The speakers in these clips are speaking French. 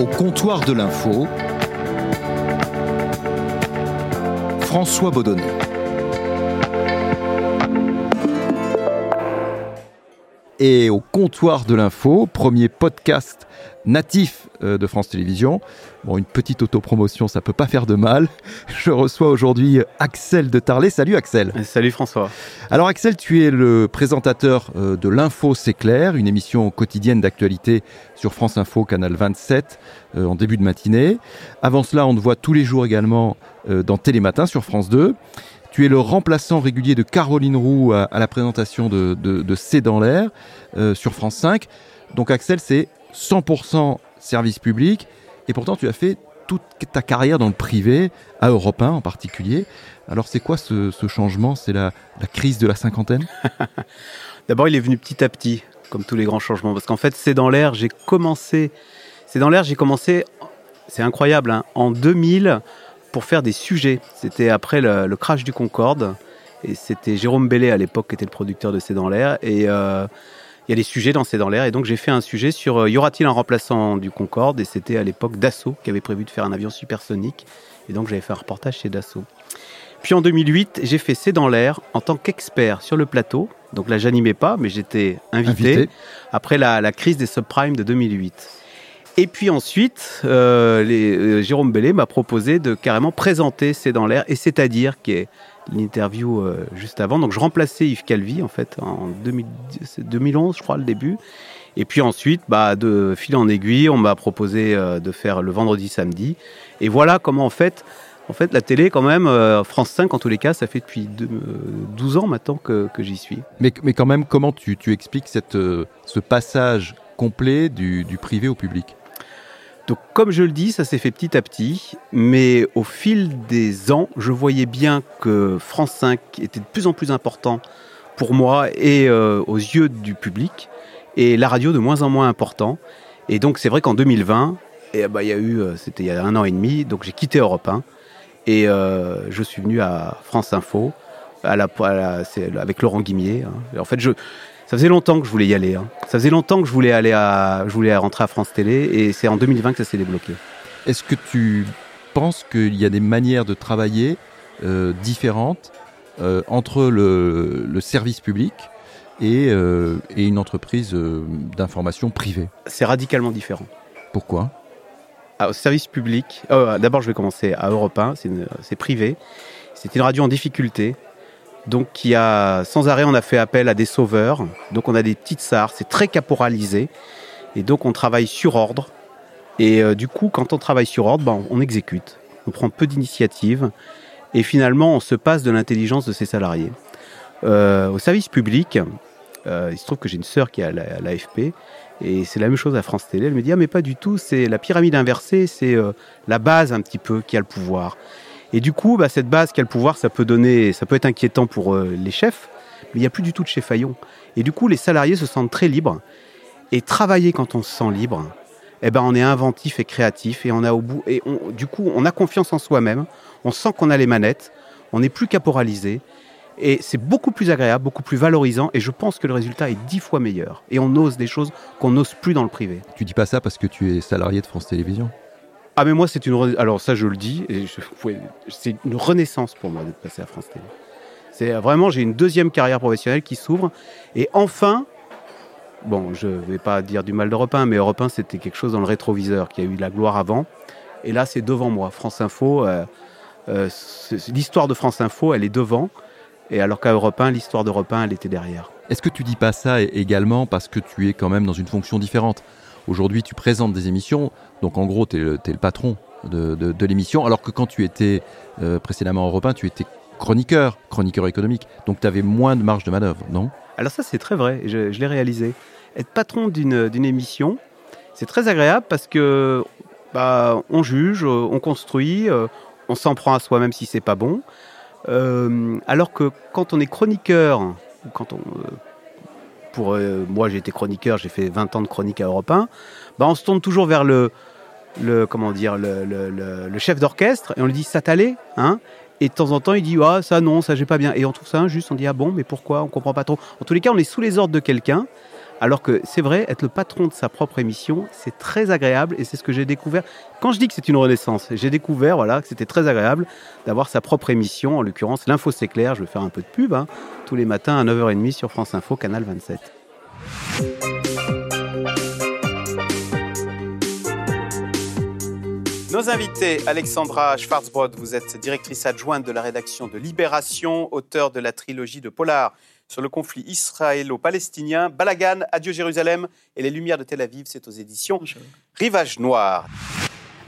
Au comptoir de l'info, François Baudonnet. Et au comptoir de l'info, premier podcast natif euh, de France Télévisions. Bon, une petite autopromotion, ça peut pas faire de mal. Je reçois aujourd'hui Axel de Tarlet. Salut Axel. Salut François. Alors Axel, tu es le présentateur euh, de l'Info C'est clair, une émission quotidienne d'actualité sur France Info, canal 27, euh, en début de matinée. Avant cela, on te voit tous les jours également dans Télématin sur France 2. Tu es le remplaçant régulier de Caroline Roux à, la présentation de, de, C'est dans l'air sur France 5. Donc Axel, c'est 100% service public, et pourtant tu as fait toute ta carrière dans le privé, à Europe 1 en particulier. Alors c'est quoi ce, changement? C'est la, crise de la cinquantaine? D'abord il est venu petit à petit, comme tous les grands changements, parce qu'en fait c'est dans l'air, j'ai commencé, c'est dans l'air, j'ai commencé, c'est incroyable, hein, en 2000 pour faire des sujets. C'était après le, crash du Concorde, et c'était Jérôme Bellet à l'époque qui était le producteur de C'est dans l'air, et... Euh, il y a des sujets dans dans l'air. Et donc j'ai fait un sujet sur euh, y aura-t-il un remplaçant du Concorde? Et c'était à l'époque Dassault qui avait prévu de faire un avion supersonique. Et donc j'avais fait un reportage chez Dassault. Puis en 2008, j'ai fait C'est dans l'air en tant qu'expert sur le plateau. Donc là, j'animais pas, mais j'étais invité, après la, crise des subprimes de 2008. Et puis ensuite, euh, euh, Jérôme Bellet m'a proposé de carrément présenter C'est dans l'air, et c'est-à-dire qui est l'interview euh, juste avant. Donc je remplaçais Yves Calvi en fait en 2011 je crois le début. Et puis ensuite, bah, de fil en aiguille, on m'a proposé euh, de faire le vendredi samedi. Et voilà comment en fait, en fait la télé quand même, France 5 en tous les cas, ça fait depuis 12 ans maintenant que, j'y suis. Mais, mais quand même, comment tu, tu expliques cette, ce passage complet du, du privé au public? Donc comme je le dis, ça s'est fait petit à petit, mais au fil des ans, je voyais bien que France 5 était de plus en plus important pour moi et euh, aux yeux du public, et la radio de moins en moins important. Et donc c'est vrai qu'en 2020, et, bah, il y a eu, euh, c'était il y a un an et demi, donc j'ai quitté Europe 1 et euh, je suis venu à France Info, avec Laurent Guimier. Hein. En fait, je, ça faisait longtemps que je voulais y aller. Hein. Ça faisait longtemps que je voulais aller à, je voulais rentrer à France Télé, et c'est en 2020 que ça s'est débloqué. Est-ce que tu penses qu'il y a des manières de travailler euh, différentes euh, entre le, service public et, euh, et une entreprise d'information privée? C'est radicalement différent. Pourquoi? Ah, Au service public, oh, d'abord je vais commencer à Europe 1, c'est privé. C'est une radio en difficulté, donc qui a sans arrêt on a fait appel à des sauveurs. Donc on a des petites SAR, c'est très caporalisé et donc on travaille sur ordre. Et euh, du coup, quand on travaille sur ordre, ben, on exécute. On prend peu d'initiative et finalement on se passe de l'intelligence de ses salariés. Euh, au service public, euh, il se trouve que j'ai une sœur qui est à l'AFP et c'est la même chose à France Télé. Elle me dit ah mais pas du tout, c'est la pyramide inversée, c'est la base un petit peu qui a le pouvoir. Et du coup, bah, cette base qui a le pouvoir, ça peut donner, ça peut être inquiétant pour euh, les chefs, mais il n'y a plus du tout de chef faillon. Et du coup, les salariés se sentent très libres. Et travailler quand on se sent libre, eh ben, on est inventif et créatif et on a au bout, et du coup, on a confiance en soi-même. On sent qu'on a les manettes. On n'est plus caporalisé. Et c'est beaucoup plus agréable, beaucoup plus valorisant, et je pense que le résultat est dix fois meilleur. Et on ose des choses qu'on n'ose plus dans le privé. Tu dis pas ça parce que tu es salarié de France Télévisions? Ah mais moi c'est une alors ça je le dis c'est une renaissance pour moi d'être passé à France Télé. C'est vraiment j'ai une deuxième carrière professionnelle qui s'ouvre et enfin bon je vais pas dire du mal d'Europe 1 mais Europe 1 c'était quelque chose dans le rétroviseur qui a eu la gloire avant et là c'est devant moi France Info euh, euh, l'histoire de France Info elle est devant et alors qu'à Europe 1 l'histoire d'Europe 1 elle était derrière. Est-ce que tu dis pas ça également parce que tu es quand même dans une fonction différente? Aujourd'hui, tu présentes des émissions, donc en gros, tu es, le patron de, l'émission, alors que quand tu étais euh, précédemment européen, tu étais chroniqueur, chroniqueur économique, donc tu avais moins de marge de manœuvre, non? Alors ça, c'est très vrai, je, l'ai réalisé. Être patron d'une émission, c'est très agréable parce que bah, on juge, on construit, euh, on s'en prend à soi-même si c'est pas bon. Euh, alors que quand on est chroniqueur, quand on, euh, moi j'ai été chroniqueur, j'ai fait 20 ans de chronique à Europe 1, bah, on se tourne toujours vers le, le chef d'orchestre et on lui dit ça t'allait hein? Et de temps en temps il dit ah ça non ça j'ai pas bien et on trouve ça injuste on dit ah bon mais pourquoi? On comprend pas trop en tous les cas on est sous les ordres de quelqu'un Alors que c'est vrai, être le patron de sa propre émission, c'est très agréable et c'est ce que j'ai découvert. Quand je dis que c'est une renaissance, j'ai découvert voilà, que c'était très agréable d'avoir sa propre émission, en l'occurrence l'info c'est clair, je vais faire un peu de pub, hein, tous les matins à 9h30 sur France Info, Canal 27. Nos invités, Alexandra Schwarzbrod, vous êtes directrice adjointe de la rédaction de Libération, auteur de la trilogie de Polar sur le conflit israélo-palestinien, Balagan, Adieu Jérusalem et Les Lumières de Tel Aviv, c'est aux éditions Rivage Noir.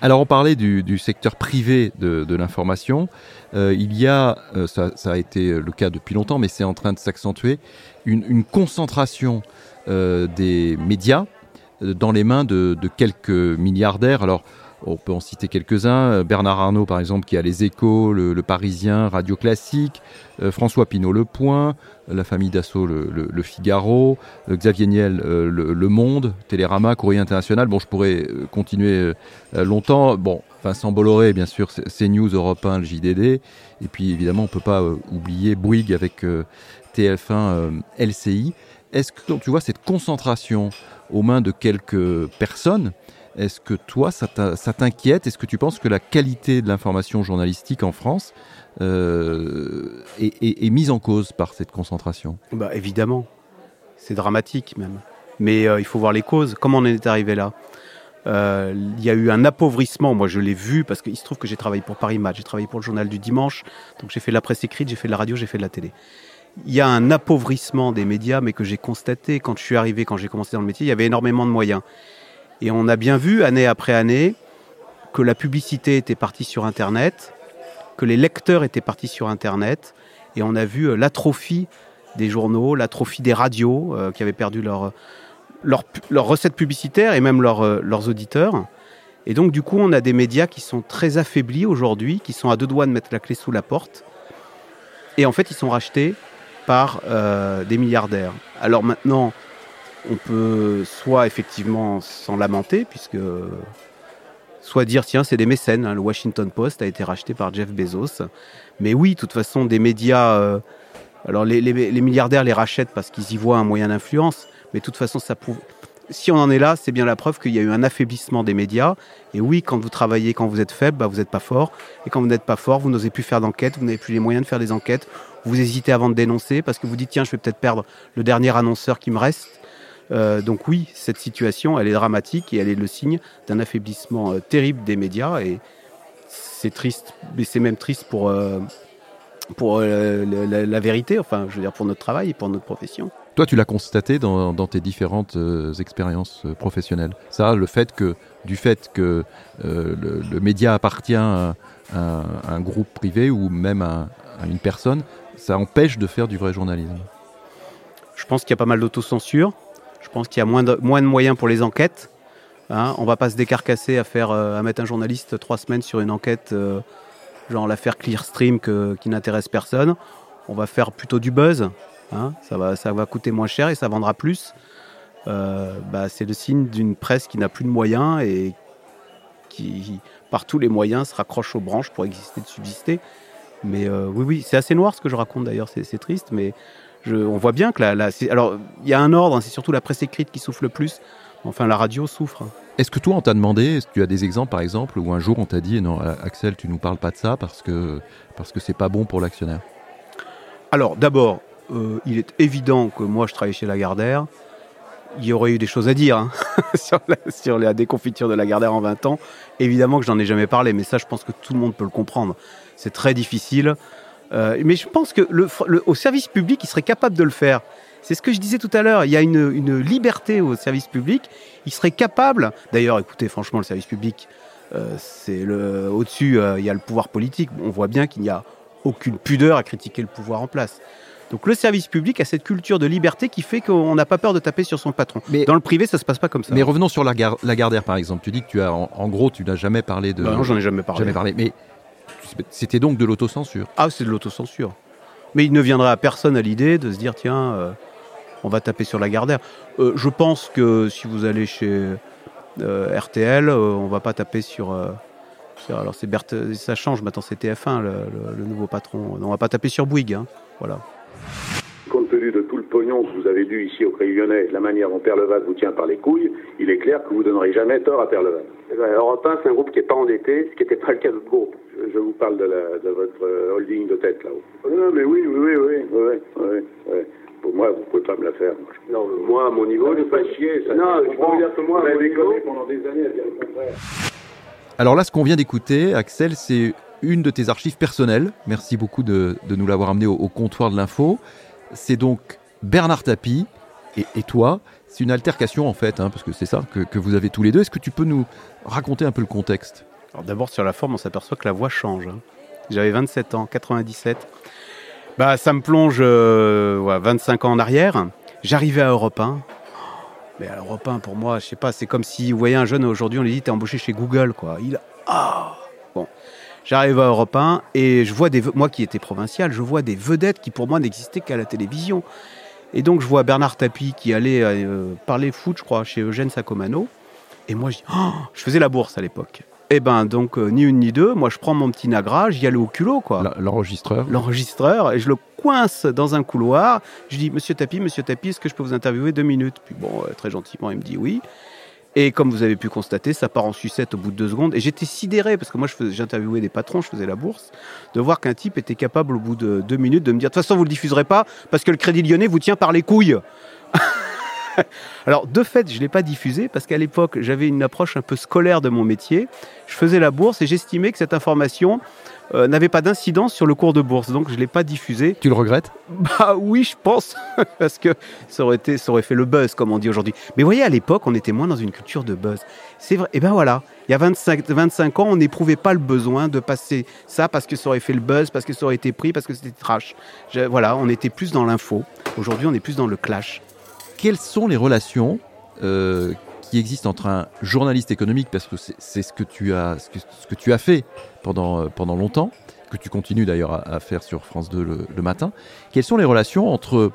Alors on parlait du, secteur privé de, l'information. Euh, il y a, euh, ça, a été le cas depuis longtemps, mais c'est en train de s'accentuer, une, concentration euh, des médias dans les mains de, de quelques milliardaires. Alors on peut en citer quelques-uns. Euh, Bernard Arnault, par exemple, qui a Les Échos, Le, Parisien, Radio Classique. Euh, François Pinault, Le Point. La famille Dassault, le, Figaro. Euh, Xavier Niel, le, Monde. Télérama, Courrier International. Bon, je pourrais continuer longtemps. Bon, Vincent Bolloré, bien sûr, CNews, Europe 1, le JDD. Et puis, évidemment, on ne peut pas oublier Bouygues avec TF1, LCI. Est-ce que tu vois cette concentration aux mains de quelques personnes est-ce que toi, ça t'inquiète? Est-ce que tu penses que la qualité de l'information journalistique en France euh, est, mise en cause par cette concentration? Bah, Évidemment. C'est dramatique même. Mais euh, il faut voir les causes. Comment on est arrivé là? Euh, il y a eu un appauvrissement, moi je l'ai vu parce qu'il se trouve que j'ai travaillé pour Paris Match, j'ai travaillé pour le journal du dimanche, donc j'ai fait de la presse écrite, j'ai fait de la radio, j'ai fait de la télé. Il y a un appauvrissement des médias, mais que j'ai constaté quand je suis arrivé, quand j'ai commencé dans le métier, il y avait énormément de moyens. Et on a bien vu, année après année, que la publicité était partie sur Internet, que les lecteurs étaient partis sur Internet, et on a vu euh, l'atrophie des journaux, l'atrophie des radios euh, qui avaient perdu leur, leur, leur recette publicitaire et même euh, leurs auditeurs. Et donc du coup, on a des médias qui sont très affaiblis aujourd'hui, qui sont à deux doigts de mettre la clé sous la porte. Et en fait, ils sont rachetés par des milliardaires. Alors maintenant, on peut soit effectivement s'en lamenter, puisque soit dire tiens c'est des mécènes, hein, le Washington Post a été racheté par Jeff Bezos, mais oui, de toute façon des médias, euh, alors les, milliardaires les rachètent parce qu'ils y voient un moyen d'influence, mais de toute façon ça prouve, si on en est là, c'est bien la preuve qu'il y a eu un affaiblissement des médias. Et oui, quand vous travaillez, quand vous êtes faible, bah, vous n'êtes pas fort. Et quand vous n'êtes pas fort, vous n'osez plus faire d'enquête, vous n'avez plus les moyens de faire des enquêtes. Vous hésitez avant de dénoncer parce que vous dites tiens, je vais peut-être perdre le dernier annonceur qui me reste. Euh, donc oui, cette situation, elle est dramatique et elle est le signe d'un affaiblissement euh, terrible des médias et c'est triste, mais c'est même triste pour, euh, pour la, vérité, enfin, je veux dire, pour notre travail et pour notre profession. Toi, tu l'as constaté dans, tes différentes expériences professionnelles. Ça, le fait que, du fait que le, média appartient à, un groupe privé ou même à, à une personne, ça empêche de faire du vrai journalisme. Je pense qu'il y a pas mal d'autocensure. Je pense qu'il y a moins de, moyens pour les enquêtes. Hein. On ne va pas se décarcasser à, faire, euh, à mettre un journaliste trois semaines sur une enquête, euh, genre l'affaire Clearstream qui n'intéresse personne. On va faire plutôt du buzz. Hein. Ça, va, ça va coûter moins cher et ça vendra plus. Euh, bah, c'est le signe d'une presse qui n'a plus de moyens et qui, par tous les moyens, se raccroche aux branches pour exister, de subsister. Mais oui, oui, c'est assez noir ce que je raconte d'ailleurs, c'est triste, mais on voit bien que la, alors il y a un ordre, hein, c'est surtout la presse écrite qui souffre le plus. Enfin, la radio souffre. Est-ce que toi, on t'a demandé, est-ce que tu as des exemples, par exemple, où un jour on t'a dit non, Axel, tu nous parles pas de ça parce que parce que c'est pas bon pour l'actionnaire? Alors, d'abord, euh, il est évident que moi, je travaille chez Lagardère. Il y aurait eu des choses à dire hein, sur, la, sur, la, déconfiture de Lagardère en 20 ans. Évidemment que j'en ai jamais parlé, mais ça, je pense que tout le monde peut le comprendre. C'est très difficile. Euh, mais je pense que le, au service public, il serait capable de le faire. C'est ce que je disais tout à l'heure. Il y a une, une, liberté au service public. Il serait capable. D'ailleurs, écoutez, franchement, le service public, euh, c'est le au-dessus. Euh, il y a le pouvoir politique. On voit bien qu'il n'y a aucune pudeur à critiquer le pouvoir en place. Donc le service public a cette culture de liberté qui fait qu'on n'a pas peur de taper sur son patron. Mais dans le privé, ça se passe pas comme ça. Mais revenons sur la, la Gardère, par exemple. Tu dis que tu as, en, gros, tu n'as jamais parlé de. Bah non, j'en ai jamais parlé. Jamais parlé. Mais c'était donc de l'autocensure. Ah, c'est de l'autocensure. Mais il ne viendrait à personne à l'idée de se dire tiens, euh, on va taper sur la Gardère. Euh, je pense que si vous allez chez euh, RTL, on va pas taper sur. alors c'est ça change maintenant, c'est TF1 le, nouveau patron. On va pas taper sur Bouygues, hein. voilà. Compte tenu de tout le pognon annonce, vous avez lu ici au Crédit Lyonnais la manière dont Perleval vous tient par les couilles, il est clair que vous ne donnerez jamais tort à Perleval. Eh ben, Europe 1, c'est un groupe qui n'est pas endetté, ce qui n'était pas le cas d'autres groupes. Je, vous parle de, votre euh, holding de tête là-haut. Non, mais oui, oui, oui, oui, oui, oui. Pour moi, vous ne pouvez pas me la faire. Non, moi, à mon niveau, je ne pas chier. Ça non, je peux dire que moi, à mon niveau... pendant des années à dire le contraire. Alors là, ce qu'on vient d'écouter, Axel, c'est une de tes archives personnelles. Merci beaucoup de, nous l'avoir amené au, comptoir de l'info. C'est donc Bernard Tapie et, toi. C'est une altercation en fait, hein, parce que c'est ça que, vous avez tous les deux. Est-ce que tu peux nous raconter un peu le contexte? Alors d'abord sur la forme, on s'aperçoit que la voix change. Hein. J'avais 27 ans, 97. Bah, ça me plonge 25 euh, ans en arrière. J'arrivais à Europe 1. Mais à Europe 1, pour moi, je sais pas, c'est comme si vous voyez un jeune aujourd'hui, on lui dit t'es embauché chez Google, ah bon. J'arrive à Europe 1 et je vois des moi qui étais provincial, je vois des vedettes qui pour moi n'existaient qu'à la télévision. Et donc je vois Bernard Tapie qui allait euh, parler foot, je crois, chez Eugène Sacomano. Et moi je dis, oh, je faisais la bourse à l'époque. Et eh ben donc euh, ni une ni deux, moi je prends mon petit Nagra, j'y allais au culot quoi. L'enregistreur. L'enregistreur et je le coince dans un couloir. Je dis Monsieur Tapie, Monsieur Tapie, est-ce que je peux vous interviewer deux minutes? Puis bon, euh, très gentiment il me dit oui. Et comme vous avez pu constater, ça part en sucette au bout de deux secondes. Et j'étais sidéré, parce que moi j'interviewais des patrons, je faisais la bourse, de voir qu'un type était capable au bout de deux minutes de me dire De toute façon, vous le diffuserez pas parce que le Crédit Lyonnais vous tient par les couilles. Alors, de fait, je ne l'ai pas diffusé parce qu'à l'époque, j'avais une approche un peu scolaire de mon métier. Je faisais la bourse et j'estimais que cette information euh, n'avait pas d'incidence sur le cours de bourse, donc je ne l'ai pas diffusé. Tu le regrettes Bah oui, je pense, parce que ça aurait, été, ça aurait fait le buzz, comme on dit aujourd'hui. Mais vous voyez, à l'époque, on était moins dans une culture de buzz. C'est vrai, et ben voilà, il y a 25, 25 ans, on n'éprouvait pas le besoin de passer ça parce que ça aurait fait le buzz, parce que ça aurait été pris, parce que c'était trash. voilà, on était plus dans l'info. Aujourd'hui, on est plus dans le clash. Quelles sont les relations euh, qui existe entre un journaliste économique, parce que c'est ce que tu as, ce que, tu as fait pendant, euh, pendant longtemps, que tu continues d'ailleurs à, faire sur France 2 le, matin. Quelles sont les relations entre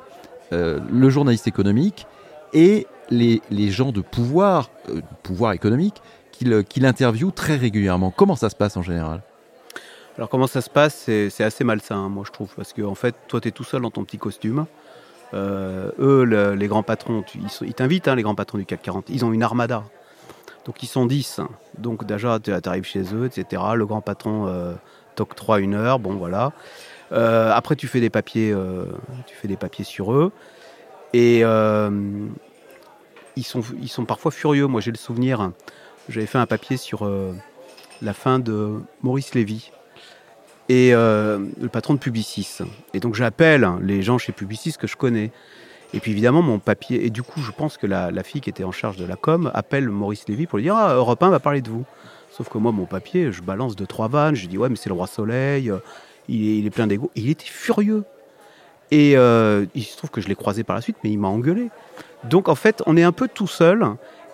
euh, le journaliste économique et les, les gens de pouvoir, euh, pouvoir économique, qu'il interviewe très régulièrement? Comment ça se passe en général? Alors comment ça se passe C'est assez malsain, hein, moi je trouve, parce que en fait, toi tu es tout seul dans ton petit costume, euh, eux, les grands patrons, ils t'invitent, hein, les grands patrons du CAC 40, ils ont une armada. Donc ils sont 10. Donc déjà, tu arrives chez eux, etc. Le grand patron euh, t'octroie une heure, bon voilà. Euh, après, tu fais des papiers, tu fais des papiers sur eux. Et ils, sont, ils sont parfois furieux. Moi, j'ai le souvenir, j'avais fait un papier sur la fin de Maurice Lévy et euh, le patron de Publicis. Et donc j'appelle les gens chez Publicis que je connais. Et puis évidemment, mon papier. Et du coup, je pense que la, fille qui était en charge de la com appelle Maurice Lévy pour lui dire Ah, Europe 1 va parler de vous. Sauf que moi, mon papier, je balance deux, trois vannes. Je dis Ouais, mais c'est le roi soleil. Il est, plein d'ego. il était furieux. Et euh, il se trouve que je l'ai croisé par la suite, mais il m'a engueulé. Donc en fait, on est un peu tout seul.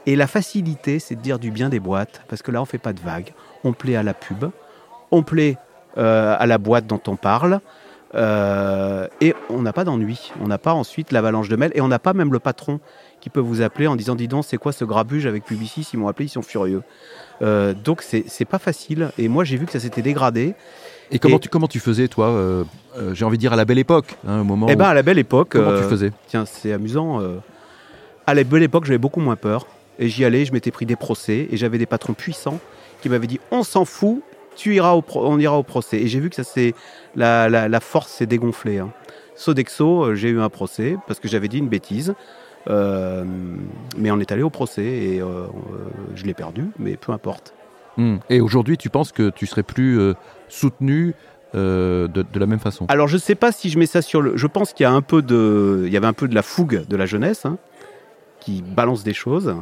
Et la facilité, c'est de dire du bien des boîtes. Parce que là, on fait pas de vagues. On plaît à la pub. On plaît à la boîte dont on parle. Euh, et on n'a pas d'ennui. On n'a pas ensuite l'avalanche de mails. Et on n'a pas même le patron qui peut vous appeler en disant Dis donc, c'est quoi ce grabuge avec Publicis? Ils m'ont appelé, ils sont furieux. Euh, donc, c'est pas facile. Et moi, j'ai vu que ça s'était dégradé. Et comment, Tu, comment tu faisais, toi J'ai envie de dire à la belle époque, hein, un moment. Eh bien, à la belle époque. Comment tu faisais? Tiens, c'est amusant. à la belle époque, j'avais beaucoup moins peur. Et j'y allais, je m'étais pris des procès. Et j'avais des patrons puissants qui m'avaient dit On s'en fout, tu iras au on ira au procès. Et j'ai vu que ça c'est la, la, force s'est dégonflée. Hein. Sodexo, euh, j'ai eu un procès parce que j'avais dit une bêtise. Euh, mais on est allé au procès et euh, je l'ai perdu, mais peu importe. Hmm. Et aujourd'hui, tu penses que tu serais plus soutenu de, de, la même façon? Alors, je ne sais pas si je mets ça sur le. Je pense qu'il y a un peu de, il y avait un peu de la fougue de la jeunesse hein, qui balance des choses.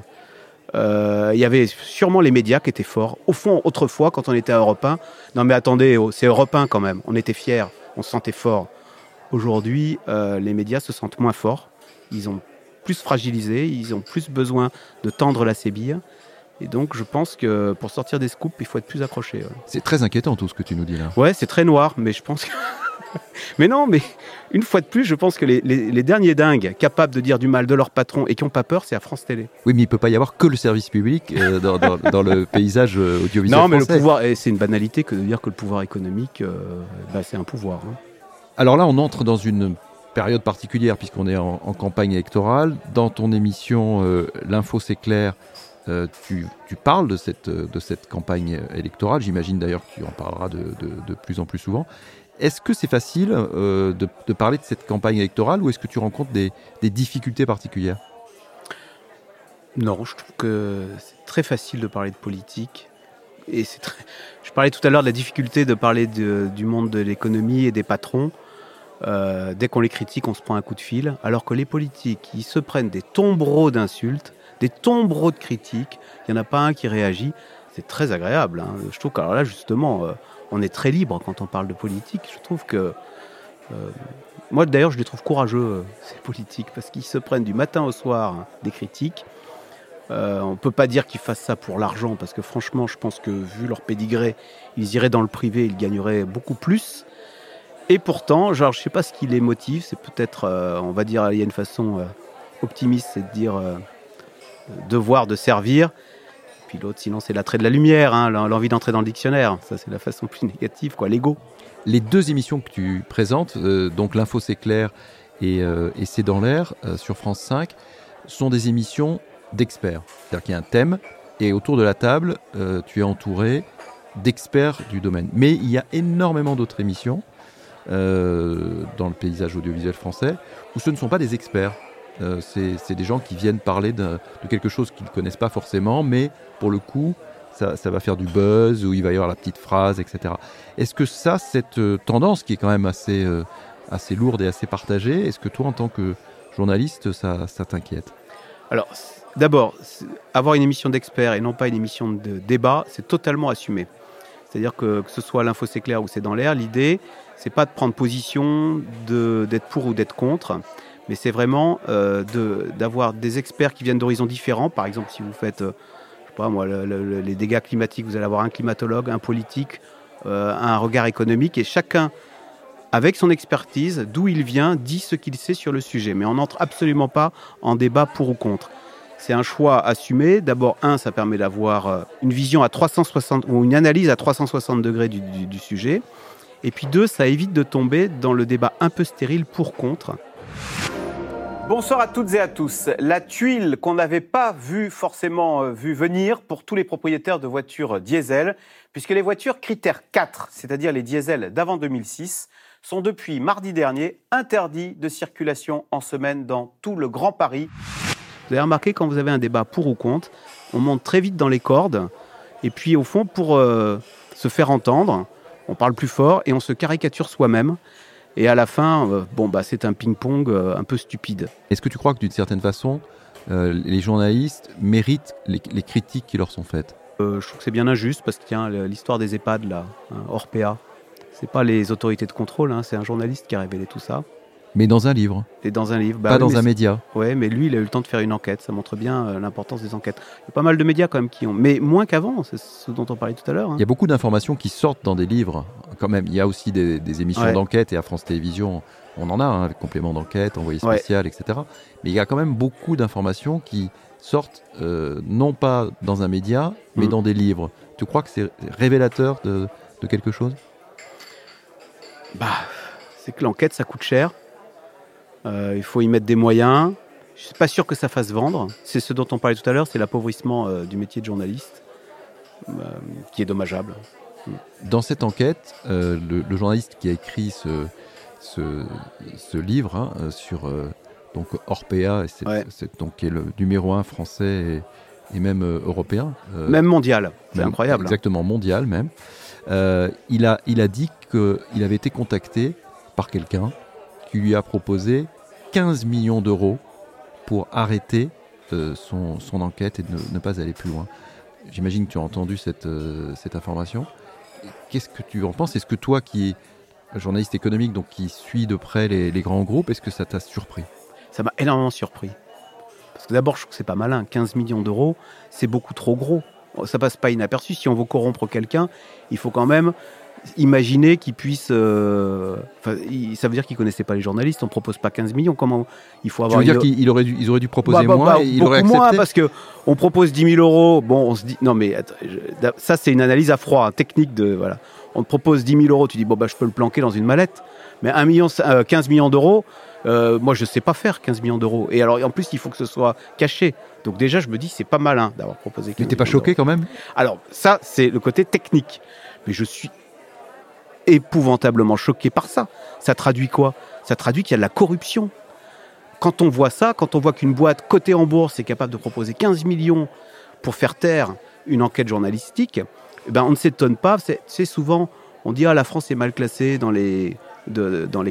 Euh, il y avait sûrement les médias qui étaient forts. Au fond, autrefois, quand on était à Europe 1, non mais attendez, oh, c'est Europe 1 quand même, on était fiers, on se sentait fort. Aujourd'hui, euh, les médias se sentent moins forts, ils ont plus fragilisé, ils ont plus besoin de tendre la sébille. Et donc, je pense que pour sortir des scoops, il faut être plus accroché. C'est très inquiétant tout ce que tu nous dis là. Ouais, c'est très noir, mais je pense que. mais non, mais une fois de plus, je pense que les, derniers dingues capables de dire du mal de leur patron et qui n'ont pas peur, c'est à France Télé. Oui, mais il ne peut pas y avoir que le service public euh, dans, le paysage euh, audiovisuel. Non, mais le pouvoir, c'est une banalité que de dire que le pouvoir économique, euh, bah, c'est un pouvoir. Hein. Alors là, on entre dans une période particulière puisqu'on est en, campagne électorale. Dans ton émission euh, L'info c'est clair, euh, tu, parles de cette, de cette campagne électorale. J'imagine d'ailleurs que tu en parleras de, plus en plus souvent. Est-ce que c'est facile de, parler de cette campagne électorale ou est-ce que tu rencontres des, difficultés particulières? Non, je trouve que c'est très facile de parler de politique. Et c'est Je parlais tout à l'heure de la difficulté de parler du monde de l'économie et des patrons. Euh, dès qu'on les critique, on se prend un coup de fil. Alors que les politiques, ils se prennent des tombereaux d'insultes, des tombereaux de critiques. Il n'y en a pas un qui réagit. C'est très agréable. Hein. Je trouve que là, justement, euh, on est très libre quand on parle de politique. Je trouve que. Euh, moi, d'ailleurs, je les trouve courageux, ces politiques, parce qu'ils se prennent du matin au soir hein, des critiques. on ne peut pas dire qu'ils fassent ça pour l'argent, parce que franchement, je pense que vu leur pédigré, ils iraient dans le privé, ils gagneraient beaucoup plus. Et pourtant, genre, je sais pas ce qui les motive. C'est peut-être, euh, on va dire, il y a une façon euh, optimiste, c'est de dire euh, devoir de servir. Sinon, c'est l'attrait de la lumière, hein, l'envie d'entrer dans le dictionnaire. Ça, c'est la façon plus négative, quoi, l'ego. Les deux émissions que tu présentes, donc l'info c'est clair et, et c'est dans l'air sur France 5, sont des émissions d'experts. C'est-à-dire qu'il y a un thème et autour de la table, tu es entouré d'experts du domaine. Mais il y a énormément d'autres émissions euh, dans le paysage audiovisuel français, où ce ne sont pas des experts. Euh, c'est des gens qui viennent parler de, quelque chose qu'ils ne connaissent pas forcément, mais pour le coup, ça, va faire du buzz, ou il va y avoir la petite phrase, etc. Est-ce que ça, cette euh, tendance qui est quand même assez, assez lourde et assez partagée, est-ce que toi, en tant que journaliste, ça, t'inquiète? Alors, d'abord, avoir une émission d'experts et non pas une émission de débat, c'est totalement assumé. C'est-à-dire que que ce soit l'info c'est clair ou c'est dans l'air, l'idée, c'est pas de prendre position, d'être pour ou d'être contre, mais c'est vraiment euh, d'avoir des experts qui viennent d'horizons différents. Par exemple, si vous faites, euh, les dégâts climatiques, vous allez avoir un climatologue, un politique, euh, un regard économique, et chacun, avec son expertise, d'où il vient, dit ce qu'il sait sur le sujet. Mais on n'entre absolument pas en débat pour ou contre. C'est un choix assumé. D'abord, un, ça permet d'avoir une vision à 360 ou une analyse à 360 degrés du, sujet. Et puis deux, ça évite de tomber dans le débat un peu stérile pour-contre. Bonsoir à toutes et à tous. La tuile qu'on n'avait pas vu forcément euh, vu venir pour tous les propriétaires de voitures diesel, puisque les voitures critères 4, c'est-à-dire les diesels d'avant 2006, sont depuis mardi dernier interdits de circulation en semaine dans tout le Grand Paris. Vous avez remarqué, quand vous avez un débat pour ou contre, on monte très vite dans les cordes. Et puis, au fond, pour euh, se faire entendre, on parle plus fort et on se caricature soi-même. Et à la fin, euh, bon, bah, c'est un ping-pong euh, un peu stupide. Est-ce que tu crois que d'une certaine façon, les journalistes méritent les, critiques qui leur sont faites? Je trouve que c'est bien injuste parce que tiens, l'histoire des EHPAD, là, hein, Orpea, c'est pas les autorités de contrôle, hein, c'est un journaliste qui a révélé tout ça. Mais dans un livre. Et dans un livre. Bah pas dans un média. Oui, mais lui, il a eu le temps de faire une enquête. Ça montre bien euh, l'importance des enquêtes. Il y a pas mal de médias quand même qui ont. Mais moins qu'avant, c'est ce dont on parlait tout à l'heure. Hein. Il y a beaucoup d'informations qui sortent dans des livres, quand même. Il y a aussi des, émissions d'enquête et à France Télévisions, on en a, hein, avec complément d'enquête, envoyé spécial, etc. Mais il y a quand même beaucoup d'informations qui sortent euh, non pas dans un média, mais mm. dans des livres. Tu crois que c'est révélateur de, de quelque chose? Bah, c'est que l'enquête, ça coûte cher. Euh, il faut y mettre des moyens. Je ne suis pas sûr que ça fasse vendre. C'est ce dont on parlait tout à l'heure, c'est l'appauvrissement euh, du métier de journaliste, euh, qui est dommageable. Dans cette enquête, le, journaliste qui a écrit ce, ce, livre hein, sur donc Orpea, c'est, donc, qui est le numéro un français et, même européen. même mondial, c'est incroyable. Hein. Exactement, mondial même. il, a, il a dit qu'il avait été contacté par quelqu'un qui lui a proposé 15 millions d'euros pour arrêter euh, son, enquête et ne, pas aller plus loin. J'imagine que tu as entendu cette, euh, cette information. Qu'est-ce que tu en penses? Est-ce que toi, qui es journaliste économique, donc qui suit de près les, les grands groupes, est-ce que ça t'a surpris? Ça m'a énormément surpris. Parce que d'abord, je trouve que c'est pas malin. 15 millions d'euros, c'est beaucoup trop gros. Ça passe pas inaperçu. Si on veut corrompre quelqu'un, il faut quand même imaginer qu'ils puissent. Euh, ça veut dire qu'ils connaissaient pas les journalistes. On propose pas 15 millions. Comment il faut avoir. Tu veux dire qu'ils auraient dû, ils auraient dû proposer bah, bah, moins bah, ils auraient accepté moins parce que on propose 10 000 euros. Bon, on se dit non mais ça c'est une analyse à froid, hein, technique de voilà. On te propose 10 000 euros. Tu dis bon bah je peux le planquer dans une mallette. Mais 1 million, 15 euh, millions d'euros. Euh, moi, je sais pas faire 15 millions d'euros. Et alors, en plus, il faut que ce soit caché. Donc déjà, je me dis, c'est pas malin d'avoir proposé. 15 Mais t'es pas choqué quand même? Alors, ça, c'est le côté technique. Mais je suis épouvantablement choqué par ça. Ça traduit quoi? Ça traduit qu'il y a de la corruption. Quand on voit ça, quand on voit qu'une boîte cotée en bourse est capable de proposer 15 millions pour faire taire une enquête journalistique, eh ben, on ne s'étonne pas. C'est souvent, on dit, ah, la France est mal classée dans les,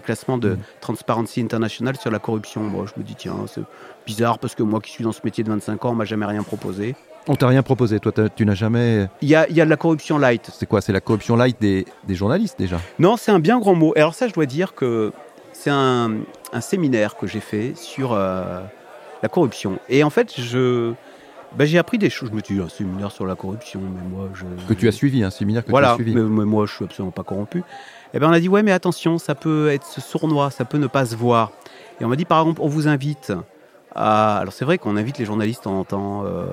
classements de Transparency International sur la corruption. Je me dis, tiens, c'est bizarre parce que moi qui suis dans ce métier de 25 ans, on m'a jamais rien proposé. On t'a rien proposé, toi tu n'as jamais... Il y a, il y a de la corruption light. C'est quoi C'est la corruption light des, des journalistes déjà? Non, c'est un bien grand mot. Et alors ça, je dois dire que c'est un, un séminaire que j'ai fait sur euh, la corruption. Et en fait, je, ben, j'ai appris des choses. Je me suis dit, un séminaire sur la corruption, mais moi, je... Que tu as suivi, un séminaire que tu Voilà, as suivi. mais, mais moi, je suis absolument pas corrompu. Et ben, on a dit, ouais, mais attention, ça peut être sournois, ça peut ne pas se voir. Et on m'a dit, par exemple, on vous invite à... Alors c'est vrai qu'on invite les journalistes en temps euh,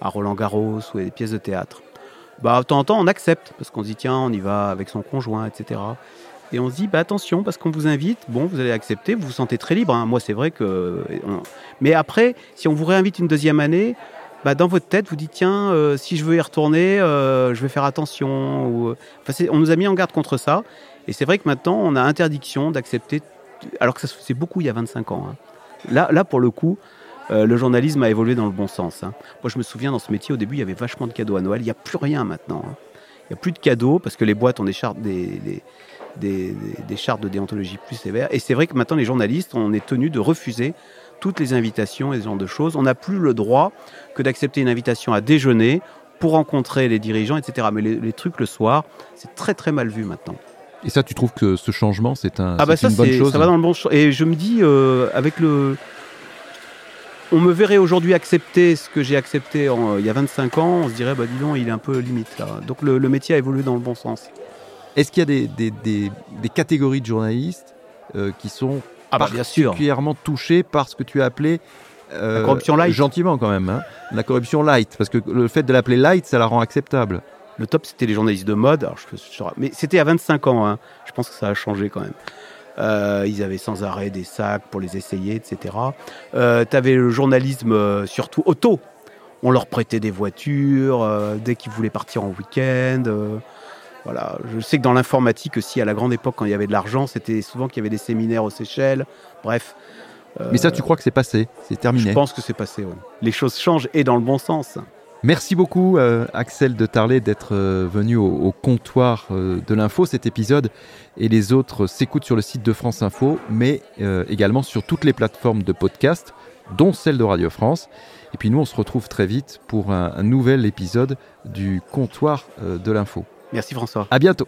à Roland Garros ou à des pièces de théâtre. Bah, de temps en temps, on accepte, parce qu'on se dit, tiens, on y va avec son conjoint, etc. Et on se dit, bah, attention, parce qu'on vous invite, bon, vous allez accepter, vous vous sentez très libre. hein. Moi, c'est vrai que... Mais après, si on vous réinvite une deuxième année, bah, dans votre tête, vous dites, tiens, euh, si je veux y retourner, euh, je vais faire attention. C'est- on nous a mis en garde contre ça. Et c'est vrai que maintenant, on a interdiction d'accepter, alors que ça se faisait beaucoup il y a 25 ans. hein. Là, là, pour le coup, euh, le journalisme a évolué dans le bon sens. hein. Moi, je me souviens, dans ce métier, au début, il y avait vachement de cadeaux à Noël. Il n'y a plus rien maintenant. hein. Il n'y a plus de cadeaux parce que les boîtes ont des chartes, des, des, des- chartes de déontologie plus sévères. Et c'est vrai que maintenant, les journalistes, on est tenus de refuser toutes les invitations et ce genre de choses. On n'a plus le droit que d'accepter une invitation à déjeuner pour rencontrer les dirigeants, etc. Mais les, les trucs le soir, c'est très très mal vu maintenant. Et ça, tu trouves que ce changement, c'est un, Ah bah ça, une bonne c'est- chose ça va dans le bon sens. Et je me dis, euh, avec le... On me verrait aujourd'hui accepter ce que j'ai accepté en- euh, il y a 25 ans, on se dirait, bah dis donc, il est un peu limite là. Donc le, le métier a évolué dans le bon sens. Est-ce qu'il y a des, des, des- des catégories de journalistes euh, qui sont Ah bah bien sûr. particulièrement touchées par ce que tu as appelé euh, La corruption light. Gentiment quand même. hein, la corruption light. Parce que le fait de l'appeler light, ça la rend acceptable. Le top, c'était les journalistes de mode. Alors, je, je- mais c'était à 25 ans. hein. Je pense que ça a changé quand même. Euh, ils avaient sans arrêt des sacs pour les essayer, etc. Euh, tu avais le journalisme, euh, surtout auto. On leur prêtait des voitures euh, dès qu'ils voulaient partir en week-end. voilà. Je sais que dans l'informatique aussi, à la grande époque, quand il y avait de l'argent, c'était souvent qu'il y avait des séminaires aux Seychelles. Bref. Euh, Mais ça, tu crois que c'est passé? C'est terminé? Je pense que c'est passé. ouais. Les choses changent et dans le bon sens. Merci beaucoup, euh, Axel de Tarlet, d'être euh, venu au, au comptoir euh, de l'info. Cet épisode et les autres s'écoutent sur le site de France Info, mais également sur toutes les plateformes de podcast, dont celle de Radio France. Et puis nous, on se retrouve très vite pour un, un nouvel épisode du comptoir de l'info. Merci François. À bientôt.